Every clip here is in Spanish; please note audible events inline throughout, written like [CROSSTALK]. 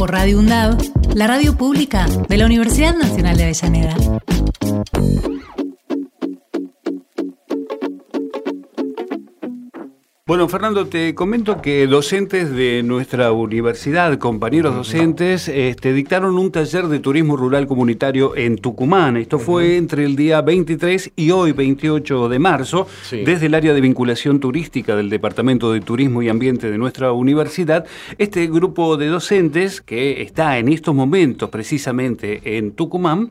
Por Radio UNDAV, la radio pública de la Universidad Nacional de Avellaneda. Bueno, Fernando, te comento que docentes de nuestra universidad, compañeros docentes, este, dictaron un taller de turismo rural comunitario en Tucumán. Esto fue entre el día 23 y hoy, 28 de marzo, desde el área de vinculación turística del Departamento de Turismo y Ambiente de nuestra universidad. Este grupo de docentes, que está en estos momentos precisamente en Tucumán,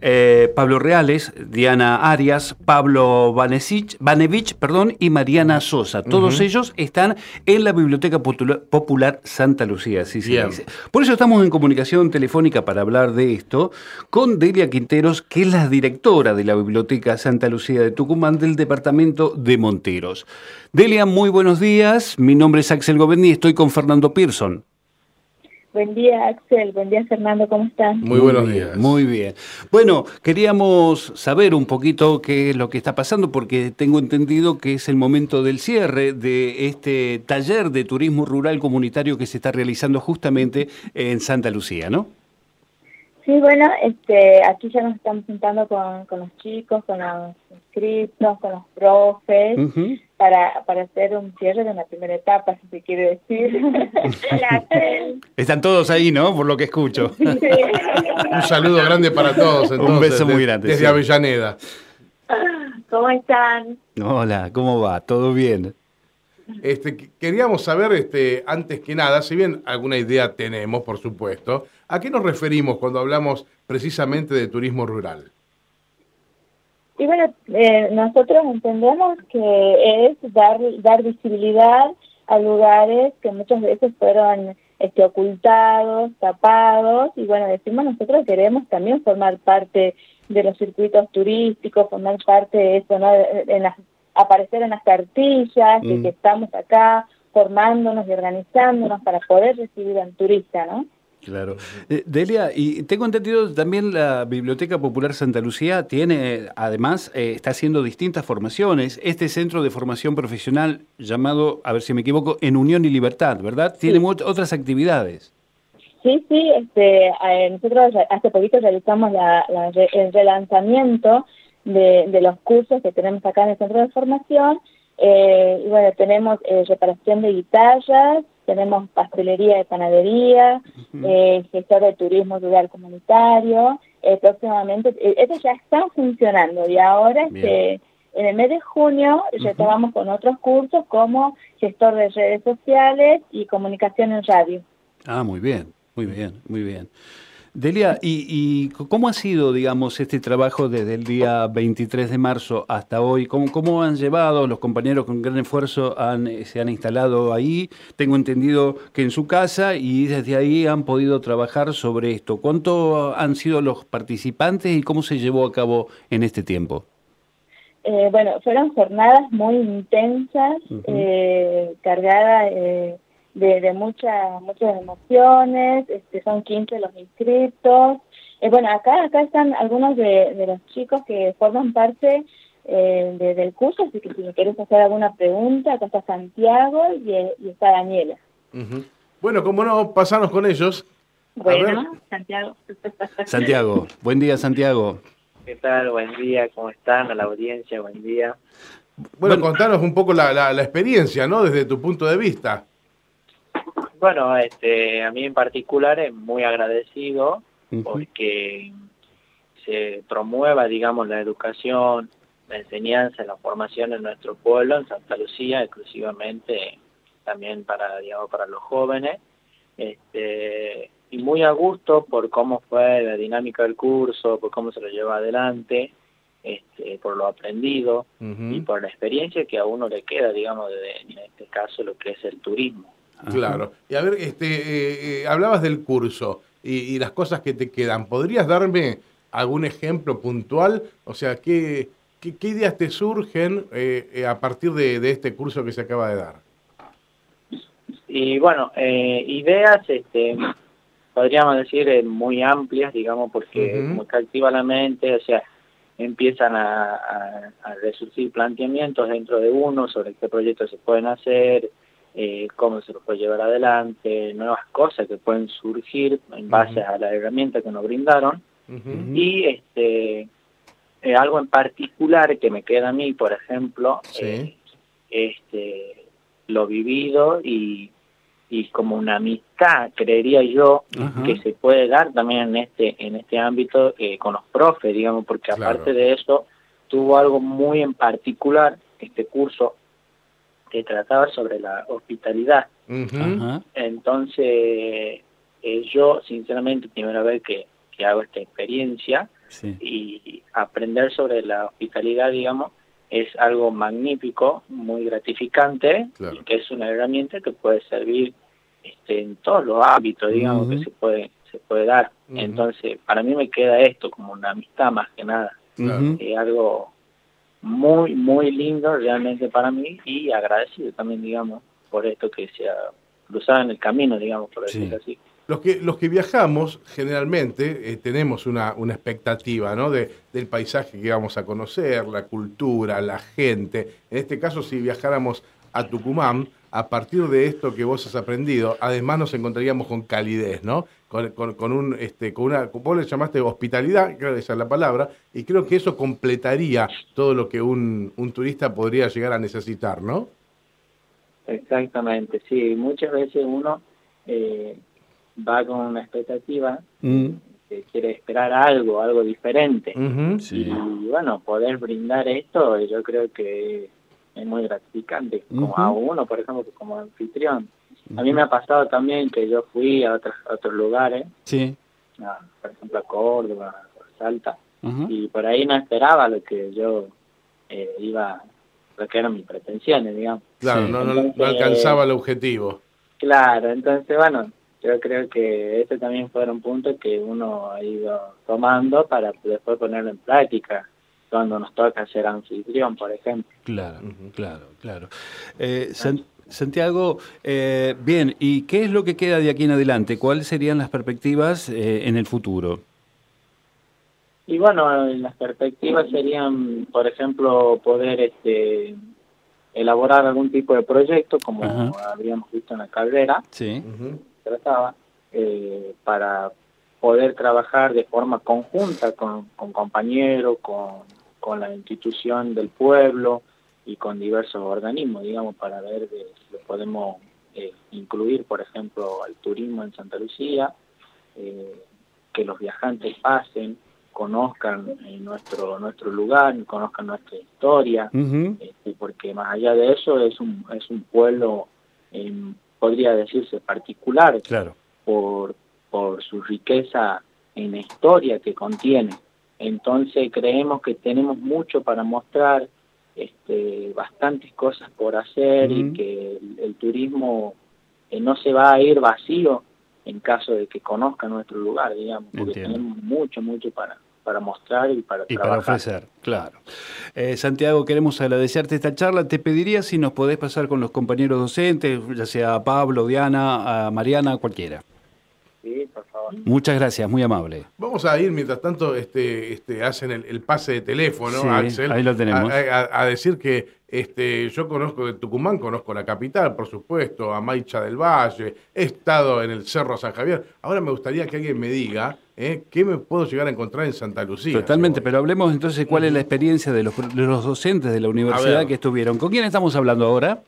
eh, Pablo Reales, Diana Arias, Pablo Vanevich, perdón, y Mariana Sosa. Todos ellos están en la Biblioteca Popular Santa Lucía, así se dice. Por eso estamos en comunicación telefónica para hablar de esto con Delia Quinteros, que es la directora de la Biblioteca Santa Lucía de Tucumán del departamento de Monteros. Delia, muy buenos días. Mi nombre es Axel Govendi y estoy con Fernando Pearson. Buen día, Axel. Buen día, Fernando. ¿Cómo están? Muy buenos días. Muy bien. Bueno, queríamos saber un poquito qué es lo que está pasando, porque tengo entendido que es el momento del cierre de este taller de turismo rural comunitario que se está realizando justamente en Santa Lucía, ¿no? Sí, bueno, este, aquí ya nos estamos juntando con, con los chicos, con los inscritos, con los profes, para, para hacer un cierre de una primera etapa, si se quiere decir. [LAUGHS] Están todos ahí, ¿no? Por lo que escucho. un saludo grande para todos. un beso muy grande. Desde Avellaneda. ¿Cómo están? Hola, ¿cómo va? ¿Todo bien? Este, queríamos saber, este, antes que nada, si bien alguna idea tenemos, por supuesto, ¿a qué nos referimos cuando hablamos precisamente de turismo rural? Y bueno, eh, nosotros entendemos que es dar, dar visibilidad a lugares que muchas veces fueron este, ocultados, tapados, y bueno, decimos nosotros queremos también formar parte de los circuitos turísticos, formar parte de eso, ¿no? en las aparecer en las cartillas, y mm. que estamos acá formándonos y organizándonos para poder recibir al turista, ¿no? Claro. Eh, Delia, y tengo entendido también la Biblioteca Popular Santa Lucía tiene, además, eh, está haciendo distintas formaciones. Este centro de formación profesional llamado, a ver si me equivoco, En Unión y Libertad, ¿verdad? Tiene otras actividades. Sí, sí, este, eh, nosotros hace poquito realizamos el relanzamiento de, los cursos que tenemos acá en el centro de formación. Eh, y bueno, tenemos eh, reparación de guitarras, tenemos pastelería de panadería, eh, gestor de turismo rural comunitario. próximamente, estos ya están funcionando y ahora este, en el mes de junio retomamos con otros cursos como gestor de redes sociales y comunicación en radio. Ah, muy bien, muy bien, muy bien. Delia, ¿y, cómo ha sido, digamos, este trabajo desde el día 23 de marzo hasta hoy? ¿Cómo, cómo han llevado los compañeros con gran esfuerzo han, se han instalado ahí? Tengo entendido que en su casa y desde ahí han podido trabajar sobre esto. ¿Cuánto han sido los participantes y cómo se llevó a cabo en este tiempo? Eh, bueno, fueron jornadas muy intensas, eh, cargadas... Eh, de, de muchas muchas emociones, este, son 15 los inscritos. Eh, bueno, acá acá están algunos de, de los chicos que forman parte eh, del curso, así que si me quieres hacer alguna pregunta, acá está Santiago y, está Daniela. Bueno, como no, pasarnos con ellos. Bueno, Santiago. [LAUGHS] Santiago, buen día Santiago. ¿Qué tal? Buen día, ¿cómo están? A la audiencia, buen día. Bueno, contanos un poco la, la, la experiencia, ¿no? Desde tu punto de vista. Bueno, este, a mí en particular es muy agradecido porque se promueva, digamos, la educación, la enseñanza, la formación en nuestro pueblo, en Santa Lucía, exclusivamente también para, digamos, para los jóvenes. Este, y muy a gusto por cómo fue la dinámica del curso, por cómo se lo lleva adelante, este, por lo aprendido y por la experiencia que a uno le queda, digamos, de, en este caso lo que es el turismo. Claro. Y a ver, este, eh, eh, hablabas del curso. y, las cosas que te quedan. ¿Podrías darme algún ejemplo puntual? O sea, ¿qué, qué, ideas te surgen eh, eh, a partir de, este curso que se acaba de dar? Y bueno, eh, ideas, este, podríamos decir, muy amplias, digamos, porque como que activa la mente, o sea, empiezan a, a, resurgir planteamientos dentro de uno sobre qué proyectos se pueden hacer, eh, cómo se los puede llevar adelante, nuevas cosas que pueden surgir en base a la herramienta que nos brindaron. Y este eh, algo en particular que me queda a mí, por ejemplo, eh, este lo vivido y y como una amistad, creería yo, que se puede dar también en este en este ámbito eh, con los profes, digamos, porque aparte de eso tuvo algo muy en particular este curso que trataba sobre la hospitalidad. Entonces, eh, yo sinceramente primera vez que, que hago esta experiencia y aprender sobre la hospitalidad, digamos, es algo magnífico, muy gratificante, y que es una herramienta que puede servir este, en todos los ámbitos, digamos, que se puede se puede dar. Entonces, para mí me queda esto como una amistad más que nada. Es algo muy, muy lindo realmente para mí y agradecido también, digamos, por esto que se ha cruzado en el camino, digamos, por decirlo así. Los que, los que viajamos generalmente eh, tenemos una, una expectativa ¿no? de, del paisaje que vamos a conocer, la cultura, la gente. En este caso, si viajáramos a Tucumán, a partir de esto que vos has aprendido, además nos encontraríamos con calidez, ¿no? Con, con, un, este, con una, vos le llamaste hospitalidad, creo que esa es la palabra, y creo que eso completaría todo lo que un, un turista podría llegar a necesitar, ¿no? Exactamente, sí. Muchas veces uno eh, va con una expectativa, mm. que quiere esperar algo, algo diferente. Y bueno, poder brindar esto, yo creo que es muy gratificante, como a uno, por ejemplo, como anfitrión. A mí me ha pasado también que yo fui a otros, otros lugares, sí. por ejemplo a Córdoba, a Salta, y por ahí no esperaba lo que yo eh, iba, lo que eran mis pretensiones, digamos. Claro, no, no, alcanzaba el objetivo. Claro, entonces, bueno, yo creo que ese también fueron puntos que uno ha ido tomando para después ponerlo en práctica cuando nos toca ser anfitrión, por ejemplo. Claro, claro, claro. Eh, Santiago, eh, bien, ¿y qué es lo que queda de aquí en adelante? ¿Cuáles serían las perspectivas eh, en el futuro? Y bueno, las perspectivas serían, por ejemplo, poder este, elaborar algún tipo de proyecto, como habíamos visto en la carrera, sí. trataba, para poder trabajar de forma conjunta con, con compañeros, con con la institución del pueblo y con diversos organismos, digamos, para ver si podemos eh, incluir, por ejemplo, al turismo en Santa Lucía, eh, que los viajantes pasen, conozcan eh, nuestro nuestro lugar, conozcan nuestra historia, este, porque más allá de eso es un es un pueblo, podría decirse particular, claro. por por su riqueza en historia que contiene. Entonces creemos que tenemos mucho para mostrar, este, bastantes cosas por hacer y que el, turismo eh, no se va a ir vacío en caso de que conozca nuestro lugar, digamos, porque tenemos mucho, mucho para, para mostrar y para y para ofrecer, claro. Eh, Santiago, queremos agradecerte esta charla. Te pediría si nos podés pasar con los compañeros docentes, ya sea Pablo, Diana, a Mariana, cualquiera. Muchas gracias, muy amable. Vamos a ir, mientras tanto, este, este, hacen el, pase de teléfono, Axel. Ahí lo tenemos. A, decir que este, yo conozco de Tucumán, conozco la capital, por supuesto, a Maicha del Valle, he estado en el Cerro San Javier. Ahora me gustaría que alguien me diga ¿eh? qué me puedo llegar a encontrar en Santa Lucía. Totalmente, pero hablemos entonces cuál es la experiencia de los, de los docentes de la universidad que estuvieron. ¿Con quién estamos hablando ahora?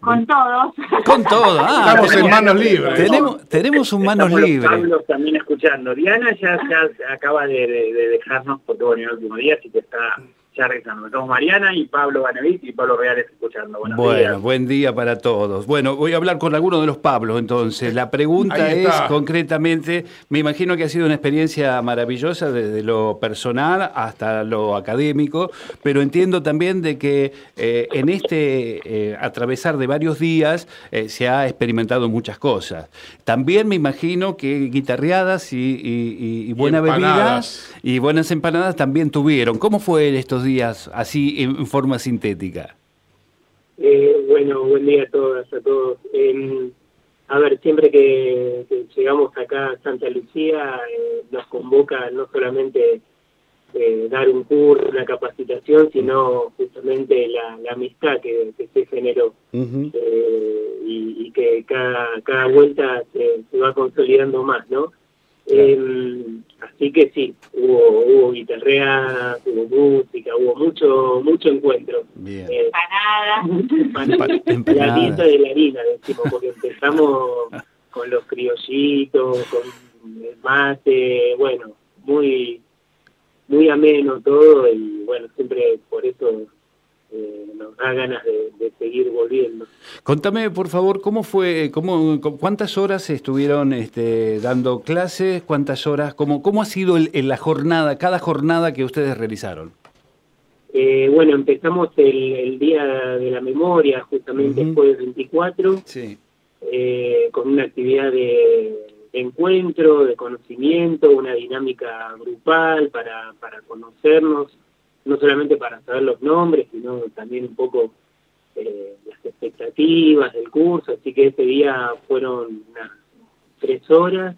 Con todos. Con todos. Ah, Estamos en manos libres. Tenemos, tenemos un manos libres. Pablo también escuchando. Diana ya, ya acaba de, dejarnos porque bueno, el último día, así que está ya regresando. Somos Mariana y Pablo Banevit y Pablo Reales escuchando. Buenos bueno, buen día para todos. Bueno, voy a hablar con alguno de los Pablos entonces. La pregunta es concretamente, me imagino que ha sido una experiencia maravillosa desde lo personal hasta lo académico, pero entiendo también de que eh, en este eh, atravesar de varios días eh, se ha experimentado muchas cosas. También me imagino que guitarreadas y, buena bebida y buenas empanadas también tuvieron. ¿Cómo fue estos días así en, forma sintética? Eh, bueno, buen día a todas, a todos. Em, a ver, siempre que, llegamos acá a Santa Lucía, eh, nos convoca no solamente eh, dar un curso, una capacitación, sino justamente la, amistad que, se generó y, que cada, cada vuelta se, se va consolidando más, ¿no? Eh, así que sí, hubo, hubo guitarreadas, hubo música, hubo mucho mucho encuentro. Bien. Eh, empanadas. La dieta de la harina, decimos, porque empezamos con los criollitos, con el mate, bueno, muy muy ameno todo y bueno, siempre por eso eh, nos da ganas de, seguir volviendo. Contame, por favor, cómo fue, cómo, cuántas horas estuvieron este, dando clases, cuántas horas, cómo, cómo ha sido en la jornada, cada jornada que ustedes realizaron. Eh, bueno, empezamos el, Día de la Memoria, justamente después del 24, eh, con una actividad de, encuentro, de conocimiento, una dinámica grupal para, para conocernos no solamente para saber los nombres, sino también un poco eh, las expectativas del curso, así que ese día fueron unas tres horas.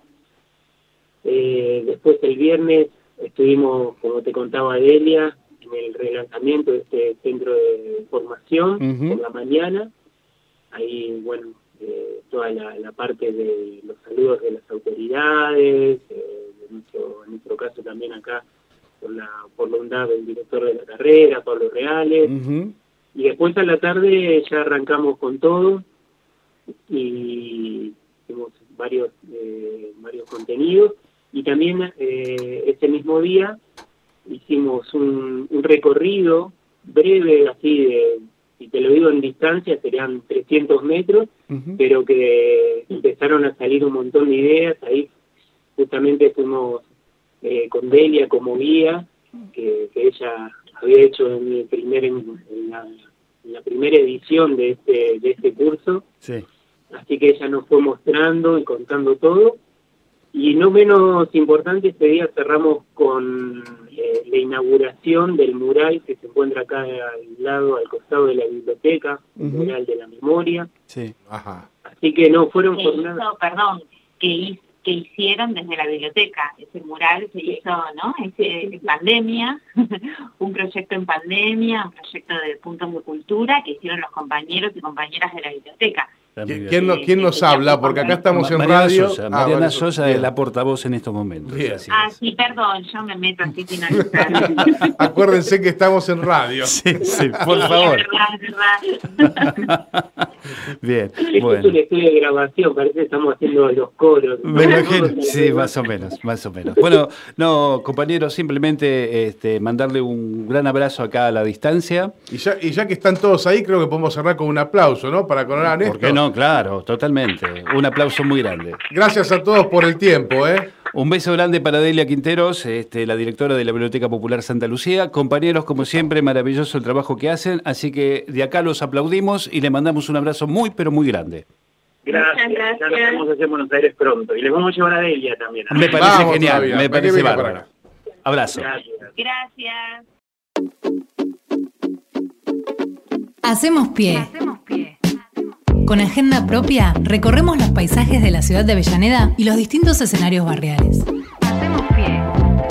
Eh, después el viernes estuvimos, como te contaba Delia, en el relanzamiento de este centro de formación por la mañana. Ahí, bueno, eh, toda la, parte de los saludos de las autoridades, en nuestro caso también acá por la voluntad del director de la carrera, Pablo Reales. Y después a la tarde ya arrancamos con todo y hicimos varios, eh, varios contenidos. Y también eh, ese mismo día hicimos un, recorrido breve, así de, si te lo digo en distancia, serían 300 metros, pero que empezaron a salir un montón de ideas. Ahí justamente fuimos eh, con Delia como guía, que, ella había hecho en, mi primer, en, la, primera edición de este, de este curso. Así que ella nos fue mostrando y contando todo. Y no menos importante, este día cerramos con eh, la inauguración del mural que se encuentra acá al lado, al costado de la biblioteca, el mural de la memoria. Sí. Ajá. Así que no fueron jornadas. Perdón, que que hicieron desde la biblioteca. Ese mural se hizo ¿no? en pandemia, [LAUGHS] un proyecto en pandemia, un proyecto de puntos de cultura que hicieron los compañeros y compañeras de la biblioteca. ¿Quién, quién nos habla? Porque acá estamos en radio. Sosa, ah, Mariana Sosa es la portavoz en estos momentos. ah, sí, perdón, yo me meto así sin [LAUGHS] Acuérdense que estamos en radio. Sí, sí, por favor. [LAUGHS] Bien, [LAUGHS] bueno. Es un estudio de grabación, parece que estamos haciendo los coros. Me imagino, sí, más o menos, más o menos. Bueno, no, compañeros, simplemente este, mandarle un gran abrazo acá a la distancia. Y ya, y ya que están todos ahí, creo que podemos cerrar con un aplauso, ¿no? Para coronar a Néstor. ¿Por qué no? claro, totalmente. Un aplauso muy grande. Gracias a todos por el tiempo, ¿eh? Un beso grande para Delia Quinteros, este, la directora de la Biblioteca Popular Santa Lucía. Compañeros, como siempre, maravilloso el trabajo que hacen, así que de acá los aplaudimos y le mandamos un abrazo muy, pero muy grande. Gracias, gracias. ya nos vamos a hacer Buenos Aires pronto. Y les vamos a llevar a Delia también. Me parece genial, me parece bárbaro. Abrazo. Gracias. gracias. Hacemos pie. Hacemos pie. Con agenda propia, recorremos los paisajes de la ciudad de Avellaneda y los distintos escenarios barriales. Hacemos pie.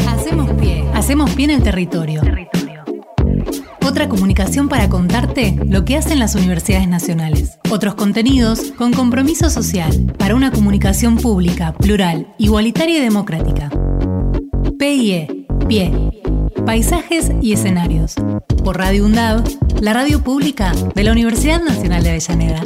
Hacemos pie. Hacemos pie en el territorio. territorio. Otra comunicación para contarte lo que hacen las universidades nacionales. Otros contenidos con compromiso social para una comunicación pública, plural, igualitaria y democrática. PIE. Pie. Paisajes y escenarios. Por Radio UNDAV, la radio pública de la Universidad Nacional de Avellaneda.